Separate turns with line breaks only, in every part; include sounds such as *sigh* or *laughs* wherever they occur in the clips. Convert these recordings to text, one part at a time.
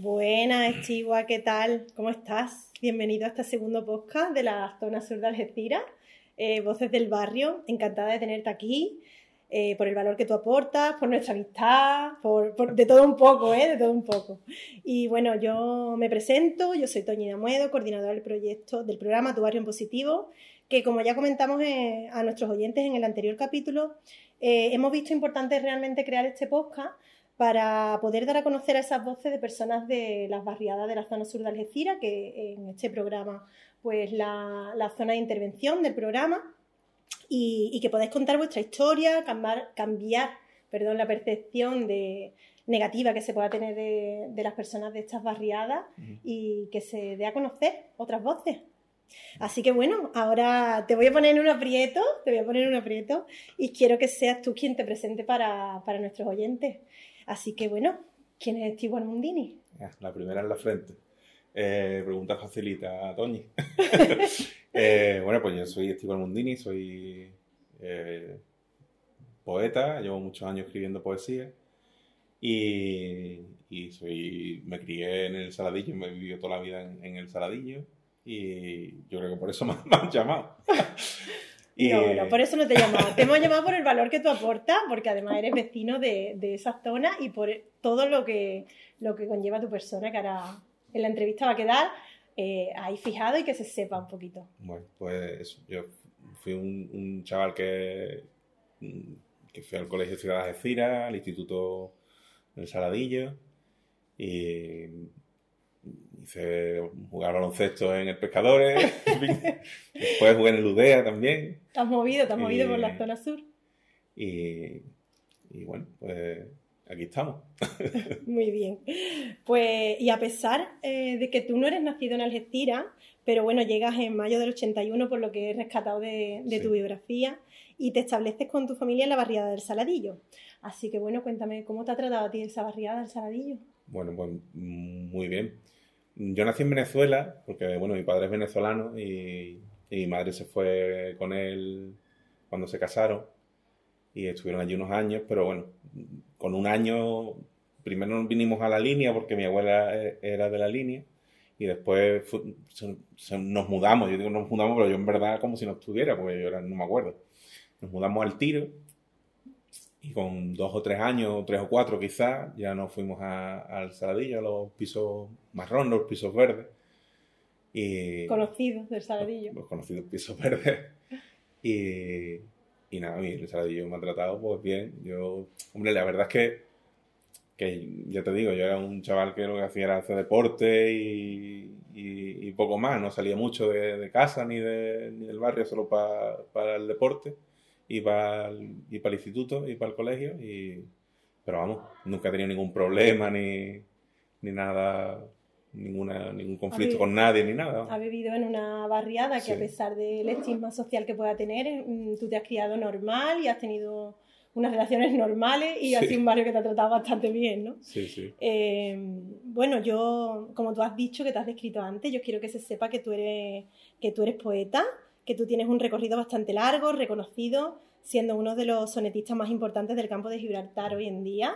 Buenas, Estigua, ¿qué tal? ¿Cómo estás? Bienvenido a este segundo podcast de la zona sur de Algeciras, eh, Voces del Barrio. Encantada de tenerte aquí, eh, por el valor que tú aportas, por nuestra amistad, por, de todo un poco, ¿eh? De todo un poco. Y bueno, yo me presento, yo soy Toñi Amuedo, coordinadora del proyecto, del programa Tu Barrio en Positivo, que como ya comentamos eh, a nuestros oyentes en el anterior capítulo, hemos visto importante realmente crear este podcast para poder dar a conocer a esas voces de personas de las barriadas de la zona sur de Algeciras, que en este programa, pues la, zona de intervención del programa, y, que podáis contar vuestra historia, cambiar, cambiar perdón, la percepción de, negativa que se pueda tener de, las personas de estas barriadas y que se dé a conocer otras voces. Así que bueno, ahora te voy a poner en un aprieto, te voy a poner en un aprieto y quiero que seas tú quien te presente para, para nuestros oyentes. Así que bueno, ¿quién es Steve Mundini?
La primera en la frente. Eh, pregunta facilita, Toñi. *laughs* *laughs* eh, bueno, pues yo soy Steve Mundini, soy eh, poeta, llevo muchos años escribiendo poesía y, soy, me crié en el Saladillo, me he vivido toda la vida en, el Saladillo y yo creo que por eso *laughs* me han llamado.
No, no, por eso no te llamado. Te hemos llamado por el valor que tú aportas, porque además eres vecino de, de esa zona y por todo lo que, lo que conlleva tu persona, que ahora en la entrevista va a quedar eh, ahí fijado y que se sepa un poquito.
Bueno, pues yo fui un, chaval que, que fui al Colegio Ciudad de Algeciras, al Instituto del Saladillo, y hice jugar baloncesto en el Pescadores, *laughs* después jugué en el Udea también.
Has movido, has movido por la zona sur.
Y, y bueno, pues aquí estamos. *laughs*
Muy bien. Pues, y a pesar eh, de que tú no eres nacido en Algeciras, pero bueno, llegas en mayo del 81 por lo que he rescatado de, de tu biografía y te estableces con tu familia en la barriada del Saladillo. Así que bueno, cuéntame, ¿cómo te ha tratado a ti esa barriada del Saladillo?
Bueno, pues muy bien. Yo nací en Venezuela, porque bueno, mi padre es venezolano y, mi madre se fue con él cuando se casaron y estuvieron allí unos años, pero bueno, con un año, primero vinimos a la línea porque mi abuela e, era de la línea y después nos mudamos, yo digo nos mudamos, pero yo en verdad como si no estuviera, porque yo no me acuerdo. Nos mudamos al tiro y con dos o tres años, tres o cuatro quizás, ya nos fuimos al Saladillo, a los pisos marrones, los pisos verdes.
Y, conocidos del Saladillo.
Los, conocidos pisos *laughs* verdes. Y, y nada, el Saladillo me ha tratado pues bien. Yo, hombre, la verdad es que, que ya te digo, yo era un chaval que lo que hacía era hacer deporte y, y, poco más. No salía mucho de, de casa ni, de, ni del barrio solo para el deporte y para el, y para el instituto y para el colegio. Y, pero vamos, nunca he tenido ningún problema ni, ni nada, ninguna, ningún conflicto con nadie ni nada.
Ha vivido en una barriada que a pesar del estigma social que pueda tener, mm, tú te has criado normal y has tenido unas relaciones normales y ha sido un barrio que te ha tratado bastante bien, ¿no?
Sí, sí.
Eh, bueno, yo, como tú has dicho, que te has descrito antes, yo quiero que se sepa que tú eres, que tú eres poeta, que tú tienes un recorrido bastante largo, reconocido, siendo uno de los sonetistas más importantes del campo de Gibraltar hoy en día.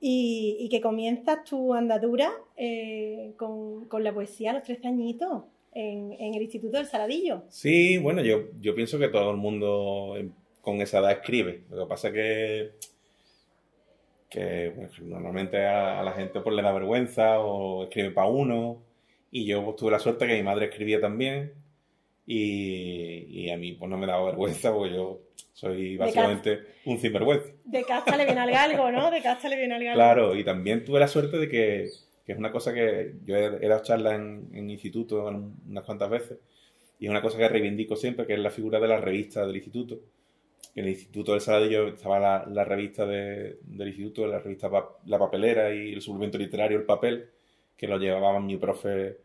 Y, que comienzas tu andadura eh, con, la poesía a los 13 añitos en, el Instituto del Saladillo.
Sí, bueno, yo, yo pienso que todo el mundo con esa edad escribe. Lo que pasa que, que normalmente a, la gente pues, le da vergüenza o escribe para uno. Y yo pues, tuve la suerte que mi madre escribía también y, a mí pues no me da vergüenza porque yo soy básicamente un sinvergüenza.
De casta le viene al galgo, ¿no? De casta le viene al galgo.
Claro, y también tuve la suerte de que, que es una cosa que yo he, dado charlas en, en, instituto unas cuantas veces y es una cosa que reivindico siempre, que es la figura de la revista del instituto. en el Instituto del Saladillo estaba la, la revista de- del Instituto, la revista Pa- La Papelera y el suplemento literario El Papel, que lo llevaba mi profe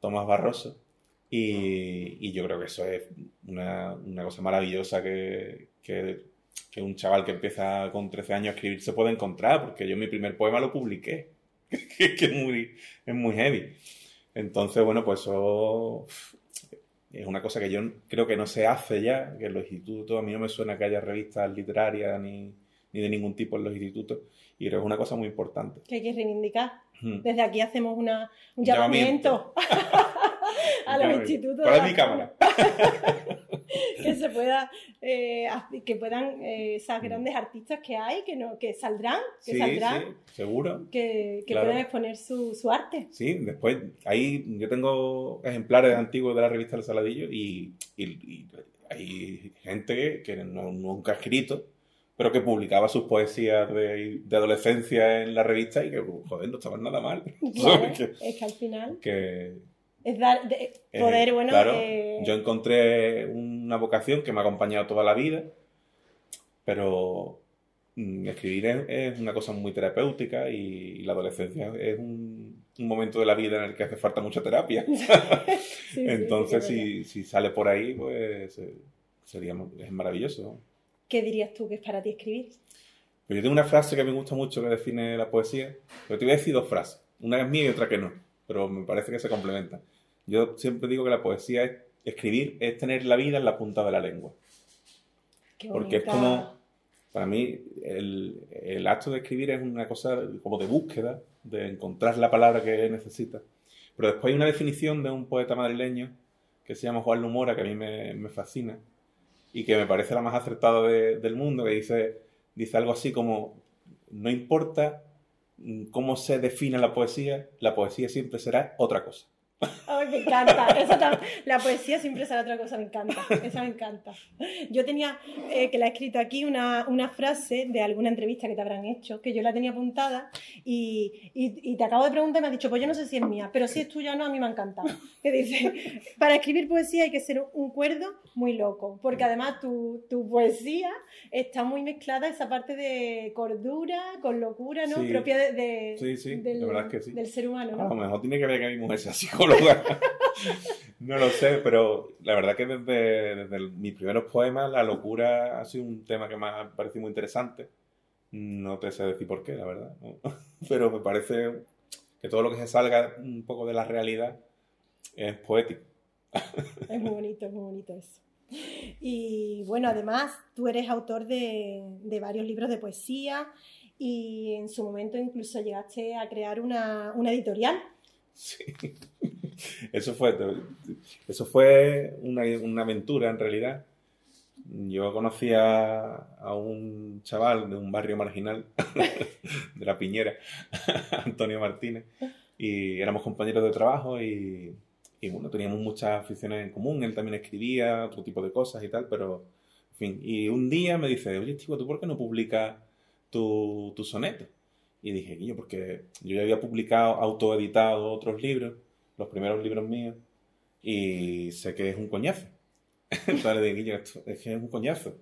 Tomás Barroso. Y, y yo creo que eso es una, una cosa maravillosa que, que, que un chaval que empieza con 13 años a escribir se puede encontrar, porque yo mi primer poema lo publiqué, *laughs* que, que es, muy, es muy heavy. Entonces, bueno, pues eso es una cosa que yo creo que no se hace ya, que en los institutos, a mí no me suena que haya revistas literarias ni, ni de ningún tipo en los institutos, y creo que es una cosa muy importante.
Que hay que reivindicar.
Hmm.
Desde aquí hacemos una, un
Llamamiento.
llamamiento *laughs* a los institutos.
¿Cuál es mi cámara? *laughs*
que se pueda eh, que puedan eh, esas
Mm.
grandes artistas que hay que no que saldrán que
Sí,
saldrán
sí, seguro.
que, que
Claro.
puedan exponer su, su arte
Sí, después, ahí yo tengo ejemplares antiguos de la revista El Saladillo y, y- y hay gente que, no- nunca ha escrito, pero que publicaba sus poesías de, de adolescencia en la revista y que, joder, no estaban nada mal.
Claro, *laughs* es que al final
que,
es dar de-
eh,
poder bueno
claro,
eh,
yo encontré una vocación que me ha acompañado toda la vida, pero mm, escribir es, es una cosa muy terapéutica y, la adolescencia es un, un momento de la vida en el que hace falta mucha terapia. *laughs* *laughs*
sí,
Entonces,
sí,
si, si sale por ahí, pues eh, sería es maravilloso.
¿qué dirías tú que es para ti escribir?
Pero yo tengo una frase que me gusta mucho que define la poesía, pero te voy a decir dos frases. Una es mía y otra que no, pero me parece que se complementan. Yo siempre digo que la poesía es escribir, es tener la vida en la punta de la lengua.
Qué
Porque es como, para mí, el, el acto de escribir es una cosa como de búsqueda, de encontrar la palabra que necesitas. Pero después hay una definición de un poeta madrileño que se llama Juan Lumora, que a mí me, me fascina y que me parece la más acertada de- del mundo, que dice, dice algo así como, no importa cómo se define la poesía, la poesía siempre será otra cosa.
Ay, me encanta. Esa la poesía siempre será otra cosa, me encanta. Esa me encanta. Yo tenía, eh, que la he escrito aquí, una, una frase de alguna entrevista que te habrán hecho, que yo la tenía apuntada y, y- y te acabo de preguntar y me has dicho, pues yo no sé si es mía, pero si es tuya o no, a mí me ha encantado. Que dice, para escribir poesía hay que ser un cuerdo muy loco, porque además tu, tu poesía está muy mezclada esa parte de cordura con locura, ¿no?
Sí.
Propia de, de-
Sí, sí,
del,
la verdad es que sí.
del ser humano,
A
¿no?
lo mejor tiene que ver que mi mujer sea psicóloga. *laughs* no lo sé, pero la verdad que desde, desde mis primeros poemas la locura ha sido un tema que me ha parecido muy interesante. No te sé decir por qué, la verdad. *laughs* Pero me parece que todo lo que se salga un poco de la realidad es poético.
Es muy bonito, es muy bonito eso. Y bueno, además tú eres autor de, varios libros de poesía y en su momento incluso llegaste a crear una editorial. *laughs*
Eso fue, eso fue una, una aventura en realidad. Yo conocí a, un chaval de un barrio marginal *laughs* de la Piñera, *laughs* Antonio Martínez, y éramos compañeros de trabajo y, bueno, teníamos muchas aficiones en común. Él también escribía otro tipo de cosas y tal, pero en fin. Y un día me dice, oye, chico, ¿tú por qué no publicas tu, tu soneto? Y dije, yo, porque yo ya había publicado, autoeditado otros libros, los primeros libros míos, y sé que es un coñazo. *laughs* Entonces le dije, esto es que es un coñazo.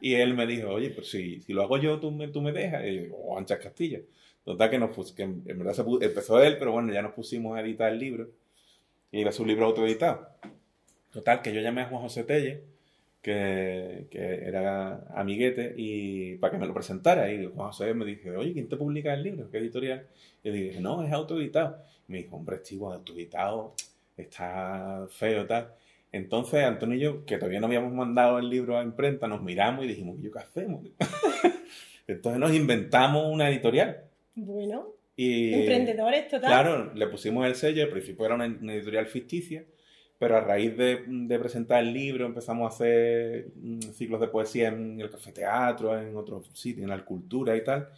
Y él me dijo, oye, pues si, si lo hago yo, tú me, tú me dejas. Y yo oh, anchas Castilla. Total que nos pus- que en verdad se empezó él, pero bueno, ya nos pusimos a editar el libro. Y iba a libro autoeditado. Total, que yo llamé a Juan José Telle, que, que era amiguete, y para que me lo presentara. Y Juan José me dice, oye, ¿quién te publica el libro? ¿Qué editorial? Y le dije, no, es autoeditado. Y me dijo, hombre, chico, autoeditado está feo, tal. Entonces, Antonio y yo, que todavía no habíamos mandado el libro a imprenta, nos miramos y dijimos, ¿y yo qué hacemos? *laughs* Entonces nos inventamos una editorial.
Bueno,
Y,
emprendedores total.
Claro, le pusimos el sello, al principio era una, una editorial ficticia, pero a raíz de, de presentar el libro empezamos a hacer mm, ciclos de poesía en el Café Teatro, en otros sitios, en la cultura y tal.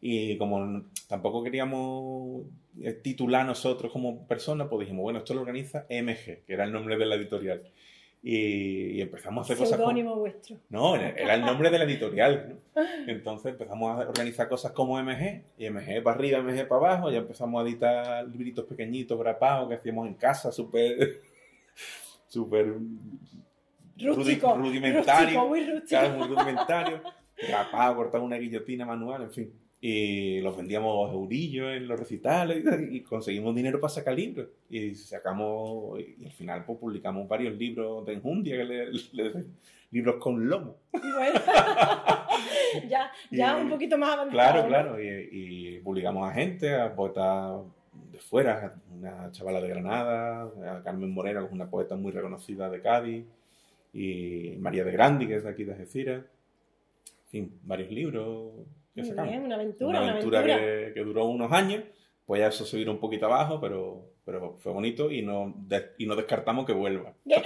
Y como tampoco queríamos eh, titular nosotros como personas, pues dijimos, bueno, esto lo organiza MG, que era el nombre de la editorial. Y, y empezamos a hacer cosas como...
Vuestro.
No, era era el nombre de la editorial. ¿no? Entonces empezamos a organizar cosas como MG, y MG para arriba, MG para abajo, ya empezamos a editar libritos pequeñitos, grapados, que hacíamos en casa, súper, *laughs* súper
Rústico,
rudimentario.
rústico, muy rústico.
Muy rudimentario. Capaz de cortar una guillotina manual, en fin. Y los vendíamos eurillos en los recitales y conseguimos dinero para sacar libros. Y sacamos, y al final pues, publicamos varios libros de enjundia, que le- le- libros con lomo.
Bueno, *laughs* ya, ya
Y-
un poquito más avanzado.
Claro, claro. Y, y publicamos a gente, a poetas de fuera, una chavala de Granada, a Carmen Moreno, que es una poeta muy reconocida de Cádiz, y María de Grandi, que es de aquí de Algeciras. En fin, varios libros que
Muy
sacamos.
bien, una aventura,
una
una
aventura,
aventura.
Que, que duró unos años, pues ya eso se vino un poquito abajo, pero, pero fue bonito y no, de- y no descartamos que vuelva. *laughs*
lo,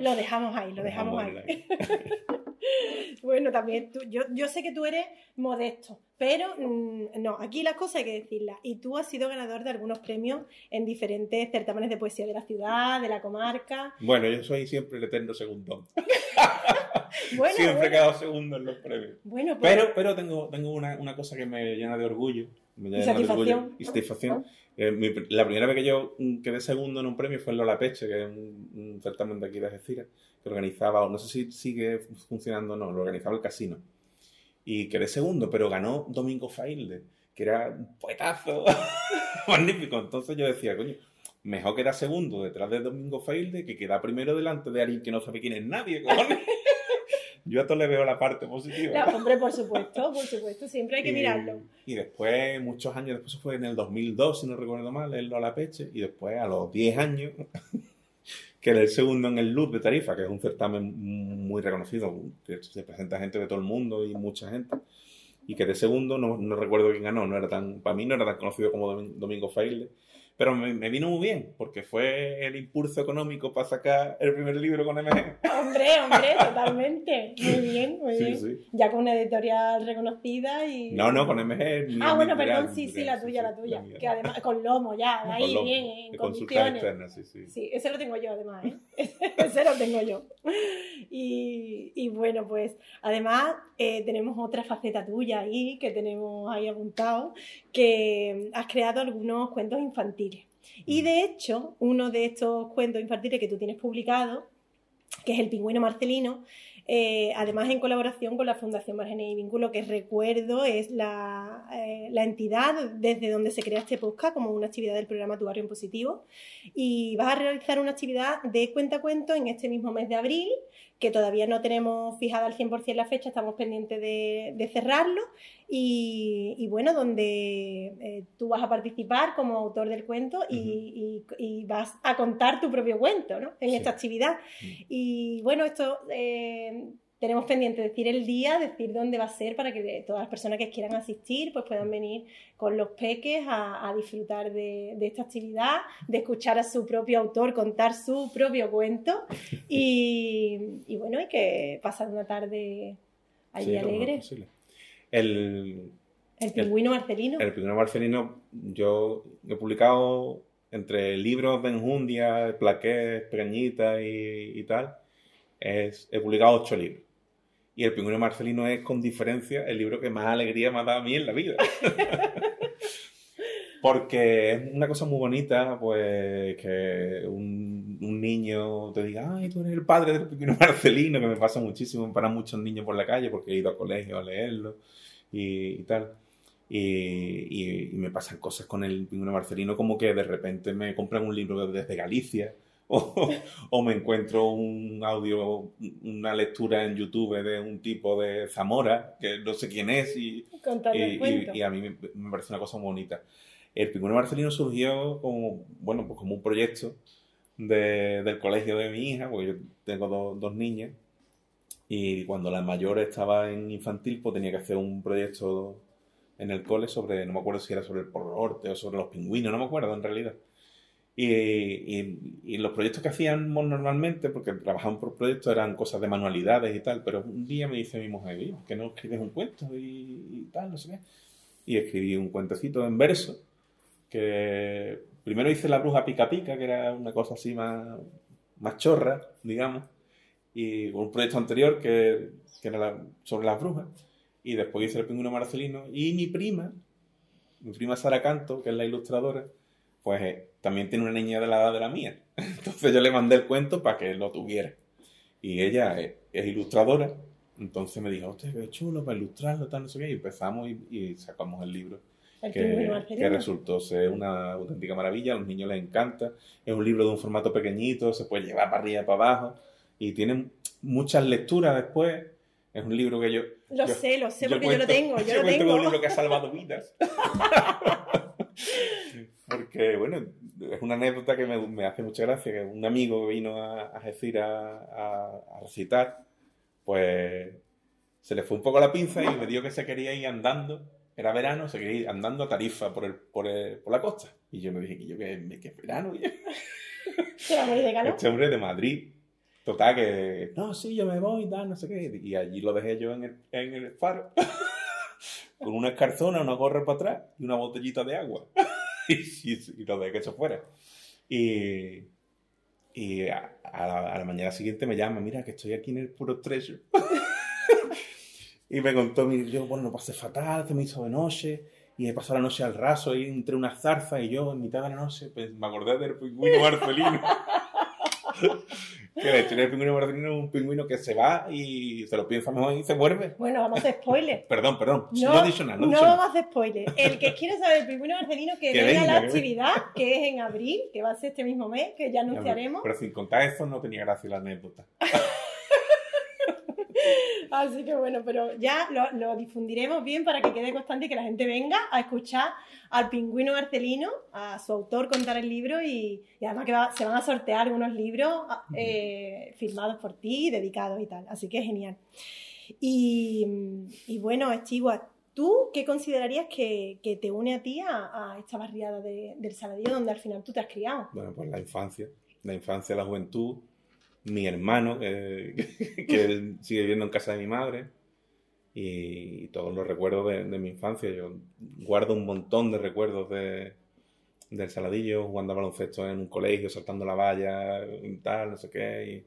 lo dejamos ahí, lo dejamos ahí.
ahí. *laughs*
Bueno, también tú- yo, yo sé que tú eres modesto, pero mm, no, aquí las cosas hay que decirlas. Y tú has sido ganador de algunos premios en diferentes certámenes de poesía de la ciudad, de la comarca.
Bueno, yo soy siempre el eterno segundón. *laughs*
Bueno,
siempre he
bueno,
quedado segundo en los premios.
bueno, pues,
Pero, pero tengo, tengo una, una cosa que me llena de orgullo. Me llena de
satisfacción.
orgullo y satisfacción. Eh, mi la primera vez que yo mm, quedé segundo en un premio fue en Lola Peche, que es un, un certamen de aquí de Algeciras, que organizaba, o no sé si sigue funcionando o no, lo organizaba el casino. Y quedé segundo, pero ganó Domingo Failde, que era un poetazo *laughs* magnífico. Entonces yo decía, coño, mejor quedar segundo detrás de Domingo Failde que quedar primero delante de alguien que no sabe quién es nadie, *laughs* cojones. Yo a todo le veo la parte positiva.
no, hombre, por supuesto, por supuesto, siempre hay que
Y-
mirarlo.
Y después, muchos años después, fue en el 2002, si no recuerdo mal, en Lola Peche. Y después, a los 10 años, *laughs* quedé el segundo en el Luz de Tarifa, que es un certamen muy reconocido, que se presenta gente de todo el mundo y mucha gente. Y quedé segundo, no, no recuerdo quién ganó, no era tan, para mí no era tan conocido como Domin- Domingo Faile. Pero me, me vino muy bien, porque fue el impulso económico para sacar el primer libro con MG.
Hombre, hombre, totalmente. Muy bien, muy
Sí,
bien.
sí.
Ya con una editorial reconocida y...
No, no, con MG.
Ah, bueno, perdón, sí, sí, la tuya, la tuya. Que además, con lomo ya, ahí
Con lomo,
bien, en
de consulta
condiciones.
externa, sí, sí.
Sí, ese lo tengo yo además, ¿eh? *laughs* ese lo tengo yo. Y, y bueno, pues además eh, tenemos otra faceta tuya ahí, que tenemos ahí apuntado, que has creado algunos cuentos infantiles. Y de hecho, uno de estos cuentos infantiles que tú tienes publicado, que es El pingüino marcelino, eh, además en colaboración con la Fundación Márgenes y Vínculo, que recuerdo es la, eh, la entidad desde donde se crea este podcast como una actividad del programa Tu Barrio en Positivo. Y vas a realizar una actividad de cuentacuentos en este mismo mes de abril, que todavía no tenemos fijada al 100% la fecha, estamos pendientes de cerrarlo. Y, y bueno, donde eh, tú vas a participar como autor del cuento y, y- y vas a contar tu propio cuento ¿no? en
Sí.
esta actividad.
Mm.
Y bueno, esto eh, tenemos pendiente decir el día, decir dónde va a ser para que todas las personas que quieran asistir pues puedan venir con los peques a, a disfrutar de, de esta actividad, de escuchar a su propio autor contar su propio cuento *laughs* y, y bueno, y que pasar una tarde allí
Sí,
alegre.
El,
El pingüino marcelino.
el Pingüino Marcelino, yo he publicado entre libros de enjundia, plaqués, pequeñitas y, y tal, es, he publicado ocho libros. Y el Pingüino Marcelino es, con diferencia, el libro que más alegría me ha dado a mí en la vida. *laughs* Porque es una cosa muy bonita, pues, que un, un niño te diga, ay, tú eres el padre del Pingüino Marcelino, que me pasa muchísimo para muchos niños por la calle, porque he ido a colegio a leerlo y, y tal. Y, y- y me pasan cosas con el pingüino marcelino como que de repente me compran un libro desde Galicia *laughs* o, o me encuentro un audio, una lectura en YouTube de un tipo de Zamora que no sé quién es y- y a mí me, me parece una cosa muy bonita. El pingüino marcelino surgió como, bueno, pues como un proyecto de- del colegio de mi hija, porque yo tengo dos, dos niñas, y cuando la mayor estaba en infantil, pues tenía que hacer un proyecto en el cole sobre, no me acuerdo si era sobre el pororte o sobre los pingüinos, no me acuerdo en realidad. Y, y- los proyectos que hacíamos normalmente, porque trabajaban por proyectos, eran cosas de manualidades y tal, pero un día me dice mi mujer, "Oye, ¿por qué no escribes un cuento y, y tal, no sé qué? Y escribí un cuentecito en verso, que primero hice La bruja pica pica, que era una cosa así más, más chorra, digamos, y un proyecto anterior que, que era sobre las brujas, y después hice El pingüino marcelino, y mi prima, mi prima Sara Canto, que es la ilustradora, pues eh, también tiene una niña de la edad de la mía. *laughs* Entonces yo le mandé el cuento para que lo tuviera. Y ella es, es ilustradora, entonces me dijo, hostia, qué chulo para ilustrarlo, tal, no sé qué. Y empezamos y sacamos el libro. Que, resultó ser una auténtica maravilla, a los niños les encanta, es un libro de un formato pequeñito, se puede llevar para arriba y para abajo, y tiene muchas lecturas después, es un libro que yo...
Lo
yo-
sé, lo sé,
yo
porque yo lo
cuento-
tengo, yo lo
cuento que es
tengo.
un libro que ha salvado vidas. *laughs* Porque, bueno, es una anécdota que me, me hace mucha gracia, que un amigo vino a, a decir a, a- a recitar, pues se le fue un poco la pinza y me dijo que se quería ir andando, era verano, se quería ir andando a Tarifa por, el, por, el- por la costa. Y yo me dije, que yo que, es verano, y
Se va a morir de calor.
este hombre de Madrid. Total, que no, sí, yo me voy, tal, no sé qué. Y allí lo dejé yo en el, en el faro, *laughs* con una escarzona, una gorra para atrás y una botellita de agua. *laughs* y, y- y lo dejé se fuera. Y, y a, a la, a la mañana siguiente me llama, mira, que estoy aquí en el Puro Treasure. *laughs* y me contó, mi, yo, bueno, lo pasé fatal, que me hizo de noche. Y he pasado la noche al raso ahí entre unas zarzas y yo en mitad de la noche pues, me acordé del pingüino marcelino. que de hecho el pingüino marcelino es un pingüino que se va y se lo piensa mejor y se vuelve.
Bueno, vamos a hacer spoiler. *laughs*
Perdón, perdón. No,
No,
nada. No,
No vamos a hacer spoiler. El que quiere saber el pingüino marcelino, que,
Que
venga a
venga,
la
que
actividad, que es en abril, que va a ser este mismo mes, que ya anunciaremos.
Pero sin contar eso no tenía gracia la anécdota. *laughs*
Así que bueno, pero ya lo, lo difundiremos bien para que quede constante y que la gente venga a escuchar al pingüino marcelino, a su autor contar el libro y, y además que va- se van a sortear unos libros ah, eh, firmados por ti, dedicados y tal. Así que genial. Y, y bueno, Stewart, ¿tú qué considerarías que, que te une a ti a, a esta barriada de- del Saladillo donde al final tú te has criado?
Bueno, pues la infancia. La infancia, la juventud. Mi hermano, eh, *laughs* que él sigue viviendo en casa de mi madre. Y todos los recuerdos de, de mi infancia. Yo guardo un montón de recuerdos de, del Saladillo, jugando a baloncesto en un colegio, saltando la valla y tal, no sé qué.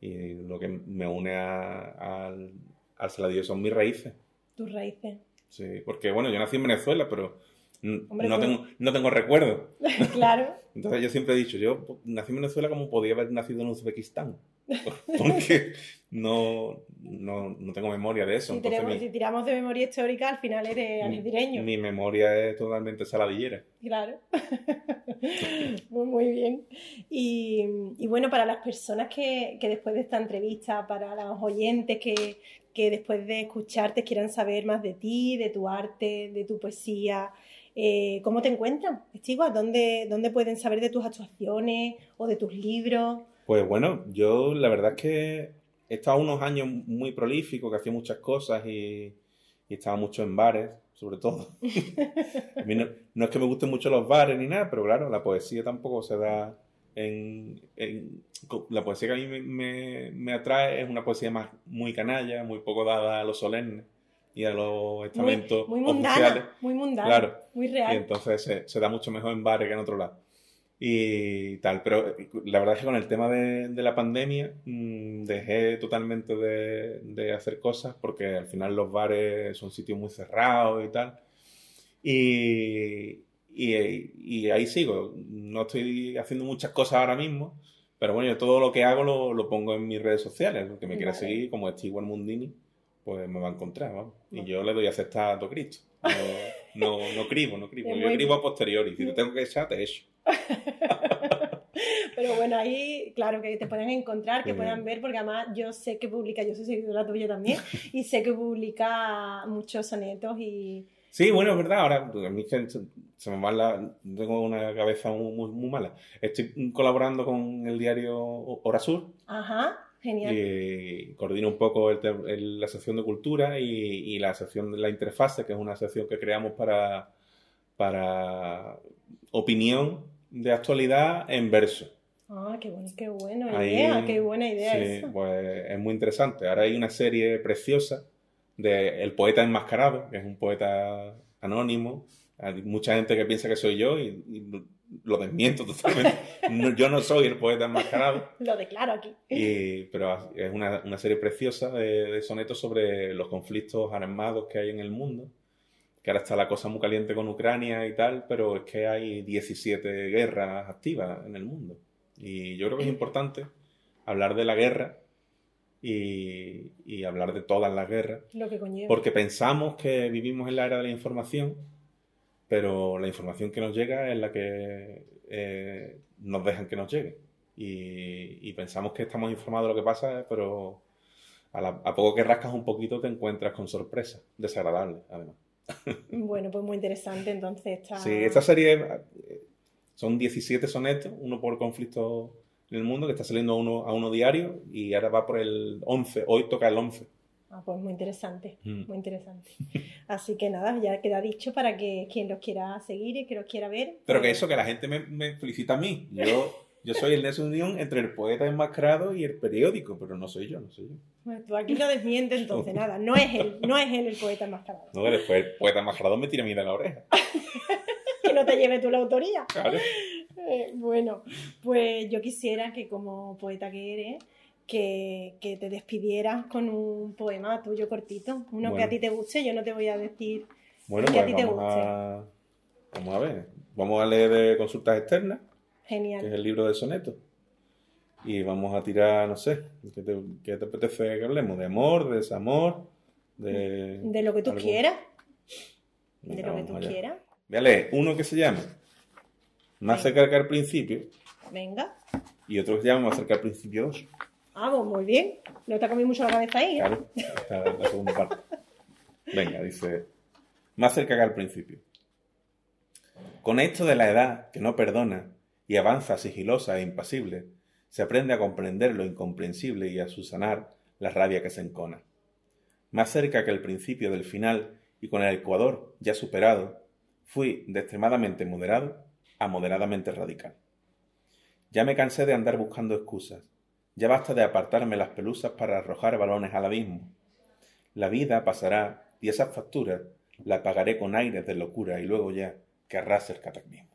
Y, y lo que me une a- al, al Saladillo son mis raíces.
Tus raíces.
Sí, porque bueno, yo nací en Venezuela, pero
Hombre,
no,
pues-
tengo, no tengo recuerdos. *laughs*
claro.
Entonces yo siempre he dicho, yo nací en Venezuela como podía haber nacido en Uzbekistán. *laughs* Porque no, no, no tengo memoria de eso.
Si,
Entonces
tenemos-
mi,
si tiramos de memoria histórica, al final eres algecireño.
mi memoria es totalmente saladillera.
Claro. *laughs* muy, muy bien. Y, y bueno, para las personas que, que después de esta entrevista, para los oyentes que, que después de escucharte quieran saber más de ti, de tu arte, de tu poesía, eh, ¿cómo te encuentran? Stewart? ¿Dónde, ¿Dónde pueden saber de tus actuaciones o de tus libros?
Pues bueno, yo la verdad es que he estado unos años muy prolífico, que hacía muchas cosas y, y estaba mucho en bares, sobre todo. *laughs* A mí no, no es que me gusten mucho los bares ni nada, pero claro, la poesía tampoco se da en... en- la poesía que a mí me, me- me atrae es una poesía más muy canalla, muy poco dada a lo solemne y a los
Muy,
estamentos
muy
oficiales.
mundana, muy mundana,
Claro.
muy
Y
real.
entonces se, se da mucho mejor en bares que en otro lado. Y tal, pero la verdad es que con el tema de, de la pandemia mm, dejé totalmente de, de hacer cosas porque al final los bares son sitios muy cerrados y tal. Y, y, y ahí sigo. No estoy haciendo muchas cosas ahora mismo, pero bueno, yo todo lo que hago lo, lo pongo en mis redes sociales. El que me quiera
Vale.
seguir, como Stewart Mundini, pues me va a encontrar, vamos. Y yo le doy a aceptar a todo Cristo. No, no, no cribo, no cribo. *laughs*
Es
Yo
muy
escribo a posteriori. Si te tengo que echar, te echo. *laughs*
Pero bueno, ahí, claro, que te puedan encontrar, que
Sí.
puedan ver, porque además yo sé que publica, yo soy seguidora tuya también, *laughs* y sé que publica muchos sonetos y...
Sí, bueno, es verdad. Ahora, a mí se me va la... Tengo una cabeza muy, muy, muy mala. Estoy colaborando con el diario Hora Sur
Ajá, genial.
y coordino un poco el te- el- la sección de cultura y, y la sección de la interfase, que es una sección que creamos para, para opinión de actualidad en verso.
Ah, qué, bueno, qué buena
Ahí-
idea, qué buena idea
sí,
eso.
pues es muy interesante. Ahora hay una serie preciosa de El poeta enmascarado, que es un poeta anónimo. Hay mucha gente que piensa que soy yo y, y lo desmiento totalmente. *laughs* No, yo no soy el poeta enmascarado.
Lo declaro aquí.
Y- pero es una, una serie preciosa de, de sonetos sobre los conflictos armados que hay en el mundo. Que ahora está la cosa muy caliente con Ucrania y tal, pero es que hay 17 guerras activas en el mundo. Y yo creo que es importante hablar de la guerra y, y hablar de todas las guerras.
Lo que conlleva.
Porque pensamos que vivimos en la era de la información, pero la información que nos llega es la que eh, nos dejan que nos llegue. Y, y pensamos que estamos informados de lo que pasa, pero a, la- a poco que rascas un poquito te encuentras con sorpresas, desagradables, además. *laughs*
Bueno, pues muy interesante entonces esta...
Sí, esta serie eh, son 17 sonetos, uno por conflicto en el mundo, que está saliendo a uno, a uno diario, y ahora va por el 11, hoy toca el 11.
Ah, pues muy interesante,
Mm.
muy interesante. *laughs* Así que nada, ya queda dicho para que quien los quiera seguir y que los quiera ver.
Pero que
pues,
eso, que la gente me, me felicita a mí. Yo, yo soy el nexo de unión entre el poeta enmascarado y el periódico, pero no soy yo, no soy yo.
Pues tú aquí lo desmiente entonces, nada, no es él, no es él el poeta enmascarado.
No, después el poeta enmascarado me tira miedo en la oreja. *laughs*
Que no te lleve tú la autoría.
Claro.
Eh, bueno, pues yo quisiera que como poeta que eres, que, que te despidieras con un poema tuyo cortito, uno que a ti te guste, yo no te voy a decir
Bueno,
Que a
pues
ti te
vamos a, vamos a ver. Vamos a leer de consultas externas, que es
genial.
el libro de sonetos. Y vamos a tirar, no sé, ¿qué te, qué te apetece que hablemos? ¿De amor, de desamor? De,
De lo que tú
algo?
quieras, de lo que tú
allá.
quieras.
Voy a leer uno que se llama Más cerca que al principio
Venga.
y otro que se llama Más cerca al principio 2.
Ah, pues muy bien. No te ha mucho la cabeza ahí, ¿eh?
Venga, dice, más cerca que al principio. Con esto de la edad que no perdona y avanza sigilosa e impasible, se aprende a comprender lo incomprensible y a susanar la rabia que se encona. Más cerca que el principio del final y con el ecuador ya superado, fui de extremadamente moderado a moderadamente radical. Ya me cansé de andar buscando excusas, ya basta de apartarme las pelusas para arrojar balones al abismo. La vida pasará y esas facturas la pagaré con aires de locura y luego ya que arrase el cataclismo.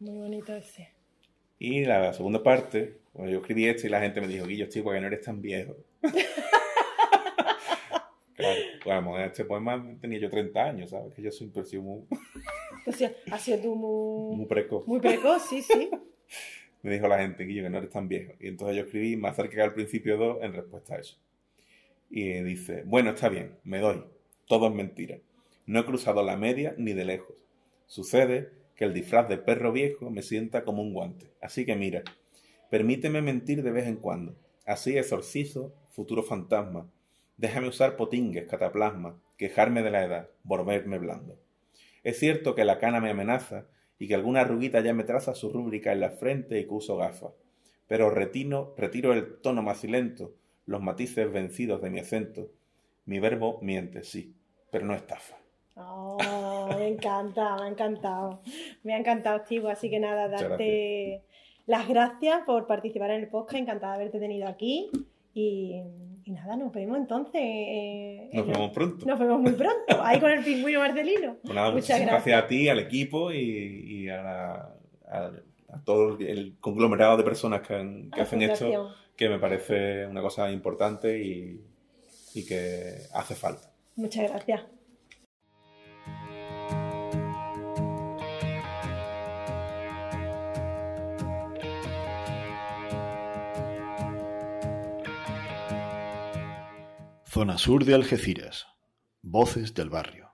Muy bonito ese.
Y la segunda parte, cuando yo escribí esto y la gente me dijo, Guillo, tío, porque no eres tan viejo. *laughs* claro, vamos, en este poema tenía yo 30 años, ¿sabes? Que yo soy un sido muy,
ha sido tú muy,
muy precoz.
muy precoz, sí, sí.
Me dijo la gente, Guillo, que no eres tan viejo. Y entonces yo escribí más cerca que al principio 2 en respuesta a eso. Y dice, bueno, está bien, me doy. Todo es mentira. No he cruzado la media ni de lejos. Sucede que el disfraz de perro viejo me sienta como un guante. Así que mira, permíteme mentir de vez en cuando. Así exorcizo futuro fantasma. Déjame usar potingues, cataplasma, quejarme de la edad, volverme blando. Es cierto que la cana me amenaza y que alguna arruguita ya me traza su rúbrica en la frente y que uso gafas. Pero retino, retiro el tono macilento, los matices vencidos de mi acento. Mi verbo miente, sí, pero no estafa.
Oh, me encanta, me ha encantado. Me ha encantado, Steve. Así que nada, darte las gracias por participar en el podcast. Encantada de haberte tenido aquí. Y, y nada, nos vemos entonces. eh,
Nos vemos pronto.
nos vemos muy pronto. Ahí con el pingüino Marcelino. *laughs*
Pues nada,
Muchas gracias.
gracias a ti, al equipo y, y a, la- a- a todo el conglomerado de personas que, han- hacen esto, que me parece una cosa importante y, y que hace falta.
Muchas gracias.
Zona sur de Algeciras. Voces del barrio.